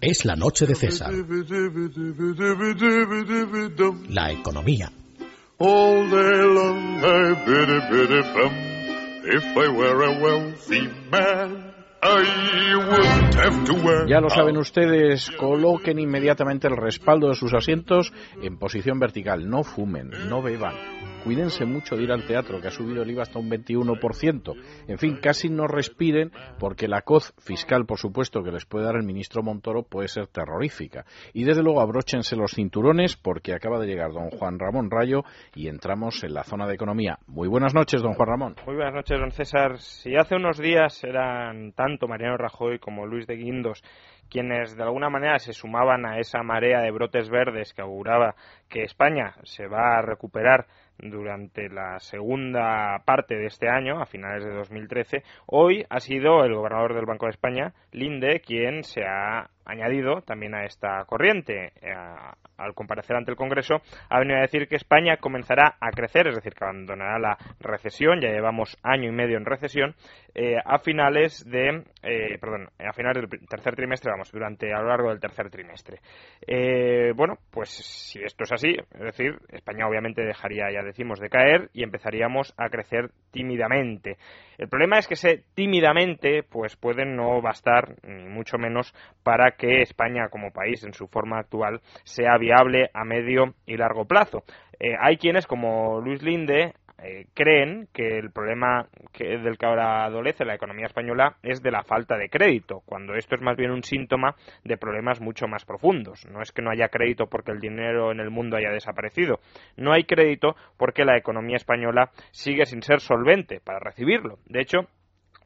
Es la noche de César. La economía. All day long I biddy biddy bum. If I were a wealthy man, I wouldn't have to wear. Ya lo saben ustedes, coloquen inmediatamente el respaldo de sus asientos en posición vertical. No fumen, no beban. Cuídense mucho de ir al teatro, que ha subido el IVA hasta un 21%. En fin, casi no respiren, porque la coz fiscal, por supuesto, que les puede dar el ministro Montoro puede ser terrorífica. Y desde luego abróchense los cinturones, porque acaba de llegar don Juan Ramón Rayo y entramos en la zona de economía. Muy buenas noches, don Juan Ramón. Muy buenas noches, don César. Si hace unos días eran tanto Mariano Rajoy como Luis de Guindos quienes de alguna manera se sumaban a esa marea de brotes verdes que auguraba que España se va a recuperar durante la segunda parte de este año, a finales de 2013, hoy ha sido el gobernador del Banco de España, Linde, quien se ha añadido también a esta corriente. Eh, al comparecer ante el Congreso, ha venido a decir que España comenzará a crecer, es decir, que abandonará la recesión, ya llevamos año y medio en recesión, eh, a finales de, eh, perdón, a finales del tercer trimestre, vamos, durante a lo largo del tercer trimestre. bueno, pues si esto es así, es decir, España obviamente dejaría, ya decimos, de caer y empezaríamos a crecer tímidamente. El problema es que ese tímidamente, pues puede no bastar, ni mucho menos, para que España como país en su forma actual sea viable a medio y largo plazo. Eh, hay quienes, como Luis Linde, eh, creen que el problema que, del que ahora adolece la economía española es de la falta de crédito, cuando esto es más bien un síntoma de problemas mucho más profundos. No es que no haya crédito porque el dinero en el mundo haya desaparecido, no hay crédito porque la economía española sigue sin ser solvente para recibirlo. De hecho,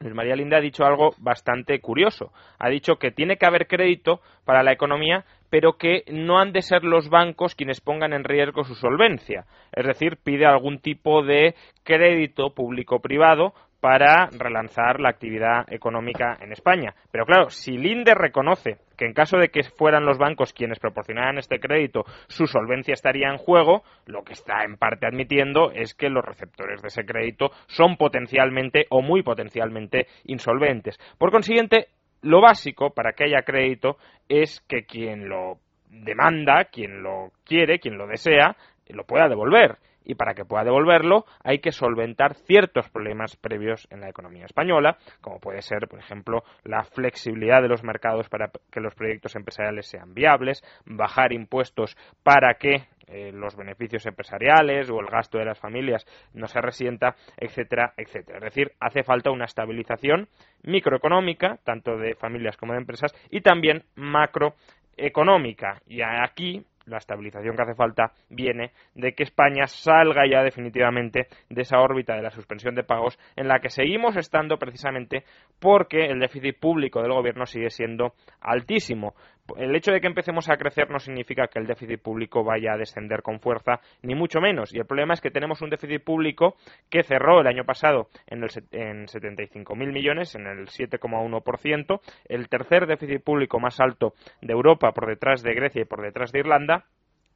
María Linda ha dicho algo bastante curioso. Ha dicho que tiene que haber crédito para la economía, pero que no han de ser los bancos quienes pongan en riesgo su solvencia. Es decir, pide algún tipo de crédito público-privado para relanzar la actividad económica en España. Pero claro, si Linde reconoce que en caso de que fueran los bancos quienes proporcionaran este crédito, su solvencia estaría en juego, lo que está en parte admitiendo es que los receptores de ese crédito son potencialmente o muy potencialmente insolventes. Por consiguiente, lo básico para que haya crédito es que quien lo demanda, quien lo quiere, quien lo desea, lo pueda devolver y para que pueda devolverlo hay que solventar ciertos problemas previos en la economía española, como puede ser, por ejemplo, la flexibilidad de los mercados para que los proyectos empresariales sean viables, bajar impuestos para que eh, los beneficios empresariales o el gasto de las familias no se resienta, etcétera, etcétera. Es decir, hace falta una estabilización microeconómica, tanto de familias como de empresas, y también macroeconómica. Y aquí la estabilización que hace falta viene de que España salga ya definitivamente de esa órbita de la suspensión de pagos en la que seguimos estando precisamente porque el déficit público del gobierno sigue siendo altísimo el hecho de que empecemos a crecer no significa que el déficit público vaya a descender con fuerza, ni mucho menos. Y el problema es que tenemos un déficit público que cerró el año pasado en, el, en 75.000 millones, en el 7,1%, el tercer déficit público más alto de Europa por detrás de Grecia y por detrás de Irlanda,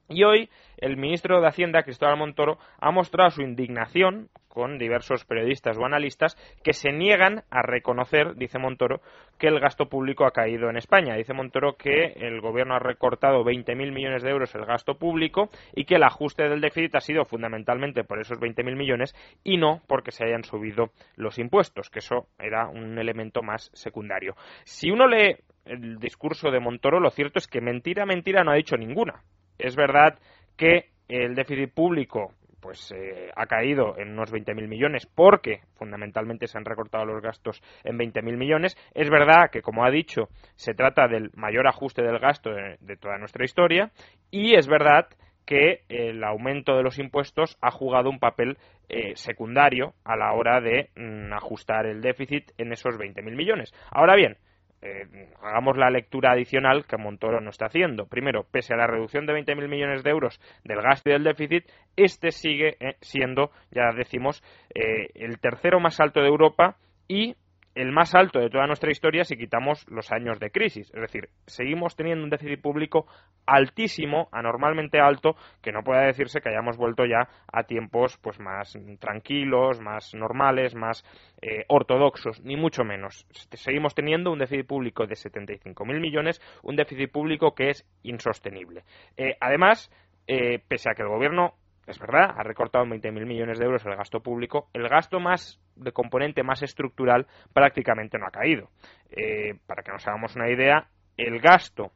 y hoy el ministro de Hacienda, Cristóbal Montoro, ha mostrado su indignación con diversos periodistas o analistas que se niegan a reconocer, dice Montoro, que el gasto público ha caído en España. Dice Montoro que el gobierno ha recortado 20.000 millones de euros el gasto público y que el ajuste del déficit ha sido fundamentalmente por esos 20.000 millones y no porque se hayan subido los impuestos, que eso era un elemento más secundario. Si uno lee el discurso de Montoro, lo cierto es que mentira, mentira no ha dicho ninguna es verdad que el déficit público pues eh, ha caído en unos 20.000 millones porque fundamentalmente se han recortado los gastos en 20.000 millones. Es verdad que, como ha dicho, se trata del mayor ajuste del gasto de, toda nuestra historia y es verdad que el aumento de los impuestos ha jugado un papel eh, secundario a la hora de mm, ajustar el déficit en esos 20.000 millones. Ahora bien, eh, hagamos la lectura adicional que Montoro no está haciendo. Primero, pese a la reducción de 20.000 millones de euros del gasto y del déficit, este sigue eh, siendo, ya decimos, eh, el tercero más alto de Europa y el más alto de toda nuestra historia si quitamos los años de crisis. Es decir, seguimos teniendo un déficit público altísimo, anormalmente alto, que no puede decirse que hayamos vuelto ya a tiempos pues más tranquilos, más normales, más eh, ortodoxos, ni mucho menos. Seguimos teniendo un déficit público de 75.000 millones, un déficit público que es insostenible. Eh, además, eh, pese a que el gobierno es verdad, ha recortado en 20.000 millones de euros el gasto público. El gasto más de componente más estructural prácticamente no ha caído. Eh, para que nos hagamos una idea, el gasto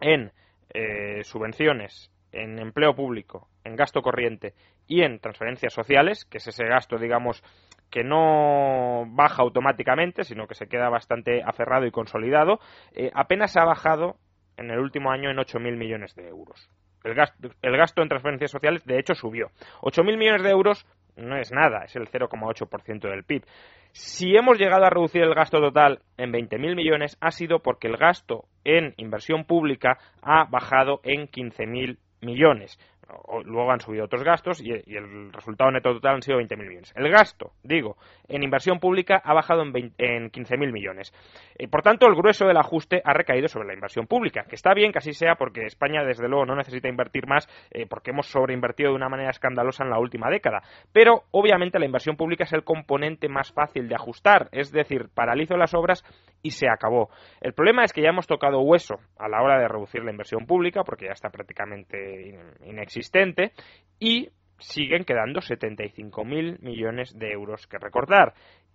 en eh, subvenciones, en empleo público, en gasto corriente y en transferencias sociales, que es ese gasto, digamos, que no baja automáticamente, sino que se queda bastante aferrado y consolidado, eh, apenas ha bajado en el último año en 8.000 millones de euros. El gasto, en transferencias sociales, de hecho, subió. 8.000 millones de euros no es nada, es el 0,8% del PIB. Si hemos llegado a reducir el gasto total en 20.000 millones, ha sido porque el gasto en inversión pública ha bajado en 15.000 millones luego han subido otros gastos y, el resultado neto total han sido 20.000 millones. El gasto, digo, en inversión pública ha bajado en, en 15.000 millones. Eh, por tanto, el grueso del ajuste ha recaído sobre la inversión pública, que está bien que así sea porque España, desde luego, no necesita invertir más eh, porque hemos sobreinvertido de una manera escandalosa en la última década. Pero, obviamente, la inversión pública es el componente más fácil de ajustar, es decir, paralizo las obras y se acabó. El problema es que ya hemos tocado hueso a la hora de reducir la inversión pública porque ya está prácticamente inexistente y siguen quedando 75.000 millones de euros que recortar.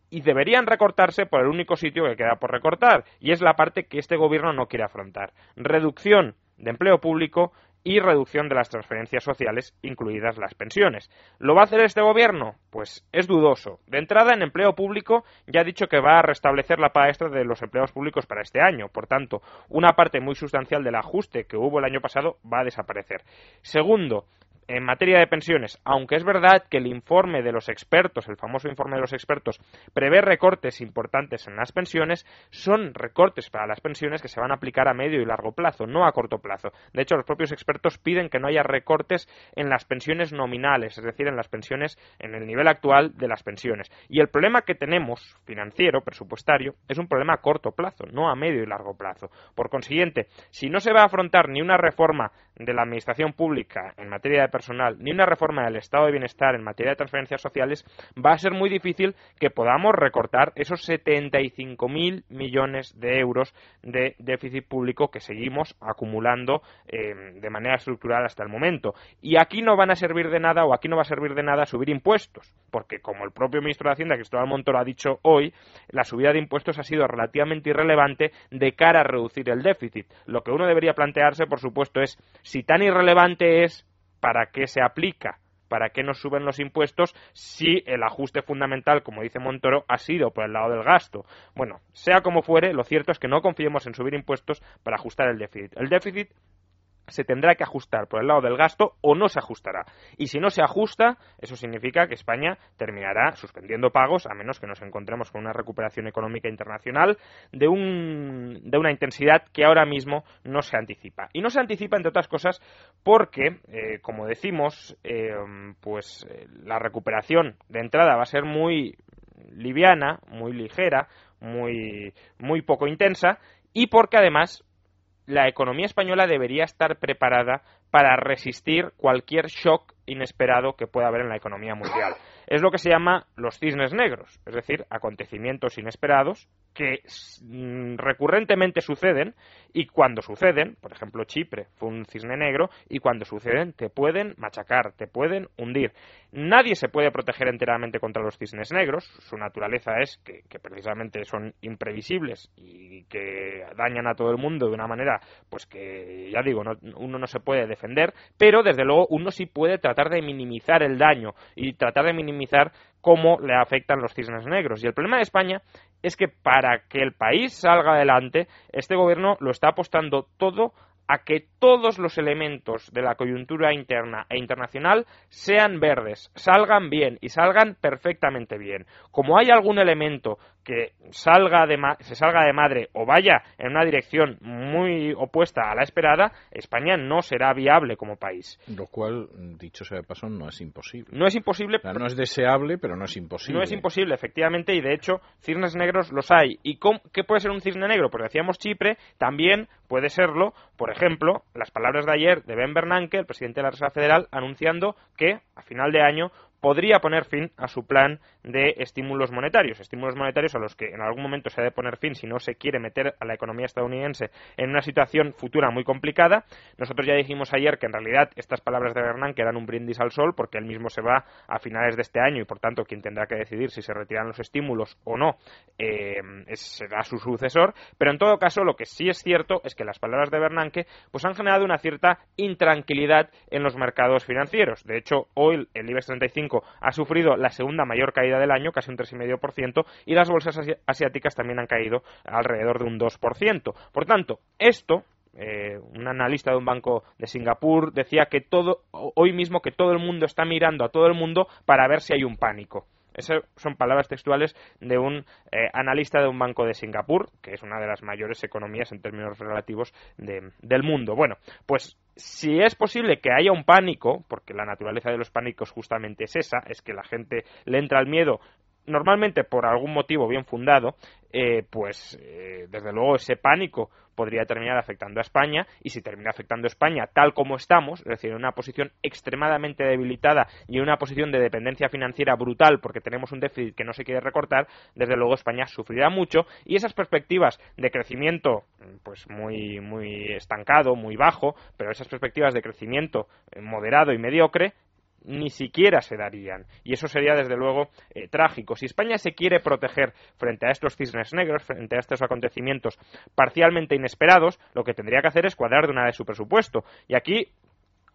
Y deberían recortarse por el único sitio que queda por recortar, y es la parte que este gobierno no quiere afrontar. Reducción de empleo público y reducción de las transferencias sociales, incluidas las pensiones. ¿Lo va a hacer este gobierno? Pues es dudoso. De entrada, en empleo público ya ha dicho que va a restablecer la paga extra de los empleados públicos para este año. Por tanto, una parte muy sustancial del ajuste que hubo el año pasado va a desaparecer. Segundo, en materia de pensiones, aunque es verdad que el informe de los expertos, el famoso informe de los expertos, prevé recortes importantes en las pensiones, son recortes para las pensiones que se van a aplicar a medio y largo plazo, no a corto plazo. De hecho, los propios expertos piden que no haya recortes en las pensiones nominales, es decir, en las pensiones, en el nivel actual de las pensiones. Y el problema que tenemos, financiero, presupuestario, es un problema a corto plazo, no a medio y largo plazo. Por consiguiente, si no se va a afrontar ni una reforma de la administración pública en materia de personal ni una reforma del estado de bienestar en materia de transferencias sociales, va a ser muy difícil que podamos recortar esos 75.000 millones de euros de déficit público que seguimos acumulando eh, de manera estructural hasta el momento. Y aquí no van a servir de nada o aquí no va a servir de nada subir impuestos, porque como el propio ministro de Hacienda, Cristóbal Montoro, ha dicho hoy, la subida de impuestos ha sido relativamente irrelevante de cara a reducir el déficit. Lo que uno debería plantearse, por supuesto, es si tan irrelevante es, ¿para qué se aplica? ¿Para qué nos suben los impuestos si el ajuste fundamental, como dice Montoro, ha sido por el lado del gasto? Bueno, sea como fuere, lo cierto es que no confiemos en subir impuestos para ajustar el déficit. El déficit se tendrá que ajustar por el lado del gasto o no se ajustará. Y si no se ajusta, eso significa que España terminará suspendiendo pagos a menos que nos encontremos con una recuperación económica internacional de, un, de una intensidad que ahora mismo no se anticipa. Y no se anticipa, entre otras cosas, porque, eh, como decimos, eh, pues eh, la recuperación de entrada va a ser muy liviana, muy ligera, muy, muy poco intensa y porque además la economía española debería estar preparada para resistir cualquier shock inesperado que pueda haber en la economía mundial. Es lo que se llama los cisnes negros, es decir, acontecimientos inesperados que mm, recurrentemente suceden y cuando suceden, por ejemplo Chipre fue un cisne negro, y cuando suceden te pueden machacar, te pueden hundir. Nadie se puede proteger enteramente contra los cisnes negros, su naturaleza es que, precisamente son imprevisibles y que dañan a todo el mundo de una manera, pues que ya digo, uno no se puede defender, pero desde luego uno sí puede tratar de minimizar el daño y tratar de minimizar cómo le afectan los cisnes negros. Y el problema de España es que para que el país salga adelante, este gobierno lo está apostando todo a que todos los elementos de la coyuntura interna e internacional sean verdes, salgan bien y salgan perfectamente bien. Como hay algún elemento que salga de se salga de madre o vaya en una dirección muy opuesta a la esperada, España no será viable como país. Lo cual, dicho sea de paso, no es imposible. No es imposible. no es deseable, pero no es imposible. No es imposible, efectivamente, y de hecho, cisnes negros los hay. ¿Y qué puede ser un cisne negro? Pues decíamos Chipre, también puede serlo, por ejemplo, las palabras de ayer de Ben Bernanke, el presidente de la Reserva Federal, anunciando que a final de año podría poner fin a su plan de estímulos monetarios, estímulos monetarios a los que en algún momento se ha de poner fin si no se quiere meter a la economía estadounidense en una situación futura muy complicada. Nosotros ya dijimos ayer que en realidad estas palabras de Bernanke eran un brindis al sol porque él mismo se va a finales de este año y por tanto quien tendrá que decidir si se retiran los estímulos o no eh, será su sucesor. Pero en todo caso lo que sí es cierto es que las palabras de Bernanke pues han generado una cierta intranquilidad en los mercados financieros. De hecho hoy el IBEX 35 ha sufrido la segunda mayor caída del año, casi un 3,5%, y las bolsas asiáticas también han caído alrededor de un 2%. Por tanto, esto eh, un analista de un banco de Singapur decía que todo hoy mismo que todo el mundo está mirando a todo el mundo para ver si hay un pánico. Esas son palabras textuales de un eh, analista de un banco de Singapur, que es una de las mayores economías en términos relativos del mundo. Bueno, pues si es posible que haya un pánico, porque la naturaleza de los pánicos justamente es esa, es que la gente le entra al miedo normalmente por algún motivo bien fundado, eh, pues eh, desde luego ese pánico podría terminar afectando a España y si termina afectando a España tal como estamos, es decir, en una posición extremadamente debilitada y en una posición de dependencia financiera brutal porque tenemos un déficit que no se quiere recortar, desde luego España sufrirá mucho y esas perspectivas de crecimiento pues muy muy estancado, muy bajo, pero esas perspectivas de crecimiento eh, moderado y mediocre ni siquiera se darían. Y eso sería, desde luego, eh, trágico. Si España se quiere proteger frente a estos cisnes negros, frente a estos acontecimientos parcialmente inesperados, lo que tendría que hacer es cuadrar de una vez su presupuesto. Y aquí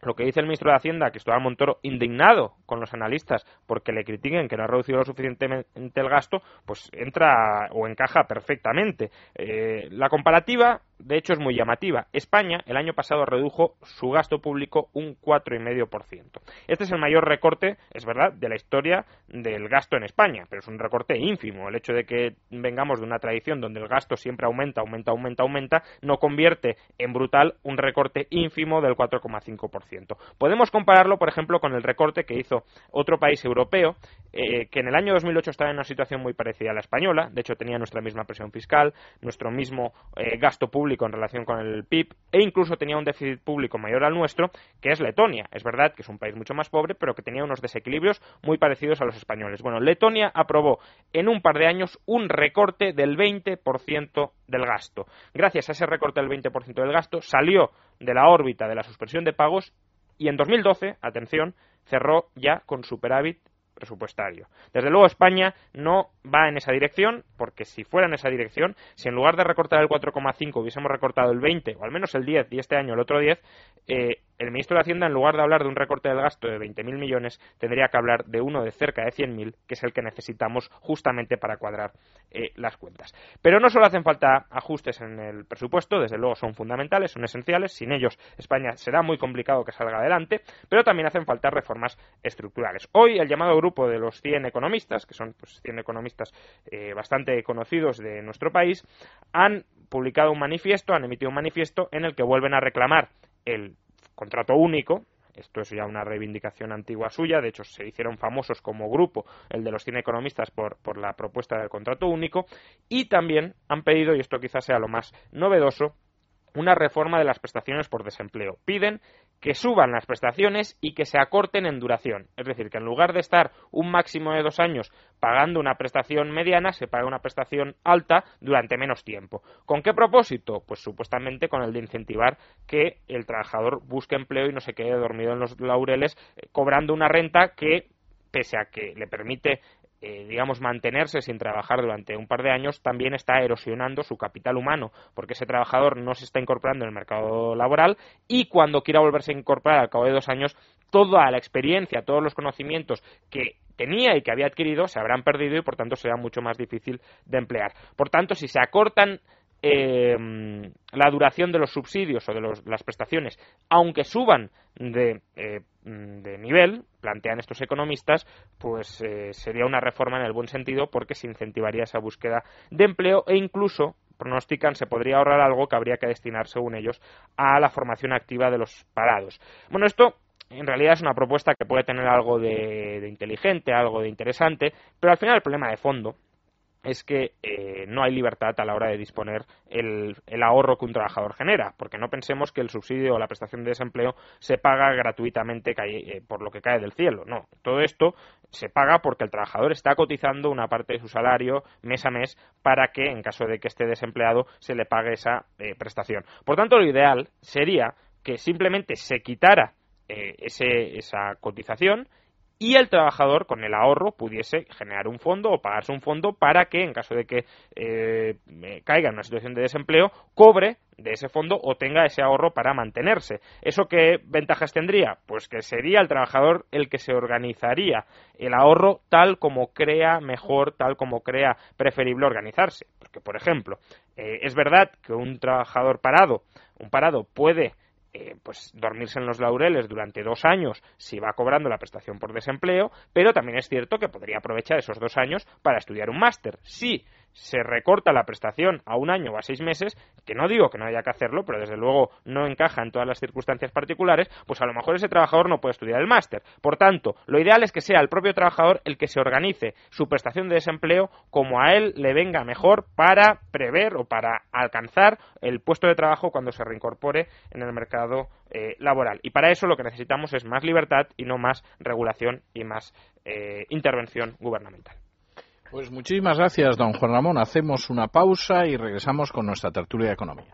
lo que dice el ministro de Hacienda, Cristóbal Montoro, indignado con los analistas porque le critiquen que no ha reducido lo suficientemente el gasto, pues entra o encaja perfectamente. Eh, la comparativa de hecho es muy llamativa. España el año pasado redujo su gasto público un 4,5%. Este es el mayor recorte, es verdad, de la historia del gasto en España, pero es un recorte ínfimo. El hecho de que vengamos de una tradición donde el gasto siempre aumenta, aumenta, aumenta, aumenta, no convierte en brutal un recorte ínfimo del 4,5%. Podemos compararlo, por ejemplo, con el recorte que hizo otro país europeo, eh, que en el año 2008 estaba en una situación muy parecida a la española, de hecho tenía nuestra misma presión fiscal, nuestro mismo eh, gasto público en relación con el PIB e incluso tenía un déficit público mayor al nuestro, que es Letonia. Es verdad que es un país mucho más pobre, pero que tenía unos desequilibrios muy parecidos a los españoles. Bueno, Letonia aprobó en un par de años un recorte del 20% del gasto. Gracias a ese recorte del 20% del gasto salió de la órbita de la suspensión de pagos y en 2012, atención, cerró ya con superávit presupuestario. Desde luego España no va en esa dirección, porque si fuera en esa dirección, si en lugar de recortar el 4,5 hubiésemos recortado el 20 o al menos el 10 y este año el otro 10, eh, el ministro de Hacienda, en lugar de hablar de un recorte del gasto de 20.000 millones, tendría que hablar de uno de cerca de 100.000, que es el que necesitamos justamente para cuadrar eh, las cuentas. Pero no solo hacen falta ajustes en el presupuesto, desde luego son fundamentales, son esenciales, sin ellos España será muy complicado que salga adelante, pero también hacen falta reformas estructurales. Hoy el llamado grupo de los 100 economistas, que son pues, 100 economistas eh, bastante conocidos de nuestro país, han publicado un manifiesto, han emitido un manifiesto en el que vuelven a reclamar el contrato único, esto es ya una reivindicación antigua suya, de hecho se hicieron famosos como grupo el de los cine economistas por, por la propuesta del contrato único, y también han pedido, y esto quizás sea lo más novedoso, una reforma de las prestaciones por desempleo. Piden que suban las prestaciones y que se acorten en duración. Es decir, que en lugar de estar un máximo de dos años pagando una prestación mediana, se paga una prestación alta durante menos tiempo. ¿Con qué propósito? Pues supuestamente con el de incentivar que el trabajador busque empleo y no se quede dormido en los laureles eh, cobrando una renta que pese a que le permite eh, digamos, mantenerse sin trabajar durante un par de años, también está erosionando su capital humano, porque ese trabajador no se está incorporando en el mercado laboral y cuando quiera volverse a incorporar al cabo de dos años, toda la experiencia, todos los conocimientos que tenía y que había adquirido se habrán perdido y por tanto será mucho más difícil de emplear. Por tanto, si se acortan eh, la duración de los subsidios o de las prestaciones, aunque suban de, eh, de, nivel, plantean estos economistas, pues eh, sería una reforma en el buen sentido porque se incentivaría esa búsqueda de empleo e incluso pronostican se podría ahorrar algo que habría que destinar, según ellos, a la formación activa de los parados. Bueno, esto en realidad es una propuesta que puede tener algo de, inteligente, algo de interesante, pero al final el problema de fondo es que eh, no hay libertad a la hora de disponer el, ahorro que un trabajador genera, porque no pensemos que el subsidio o la prestación de desempleo se paga gratuitamente eh, por lo que cae del cielo. No, todo esto se paga porque el trabajador está cotizando una parte de su salario mes a mes para que, en caso de que esté desempleado, se le pague esa eh, prestación. Por tanto, lo ideal sería que simplemente se quitara esa cotización y el trabajador con el ahorro pudiese generar un fondo o pagarse un fondo para que en caso de que eh, caiga en una situación de desempleo cobre de ese fondo o tenga ese ahorro para mantenerse. ¿Eso qué ventajas tendría? Pues que sería el trabajador el que se organizaría el ahorro tal como crea mejor, tal como crea preferible organizarse. Porque, por ejemplo, eh, es verdad que un trabajador parado, un parado puede eh, pues dormirse en los laureles durante dos años si va cobrando la prestación por desempleo, pero también es cierto que podría aprovechar esos dos años para estudiar un máster. Sí, se recorta la prestación a un año o a seis meses, que no digo que no haya que hacerlo, pero desde luego no encaja en todas las circunstancias particulares, pues a lo mejor ese trabajador no puede estudiar el máster. Por tanto, lo ideal es que sea el propio trabajador el que se organice su prestación de desempleo como a él le venga mejor para prever o para alcanzar el puesto de trabajo cuando se reincorpore en el mercado eh, laboral. Y para eso lo que necesitamos es más libertad y no más regulación y más eh, intervención gubernamental. Pues muchísimas gracias, don Juan Ramón. Hacemos una pausa y regresamos con nuestra tertulia de economía.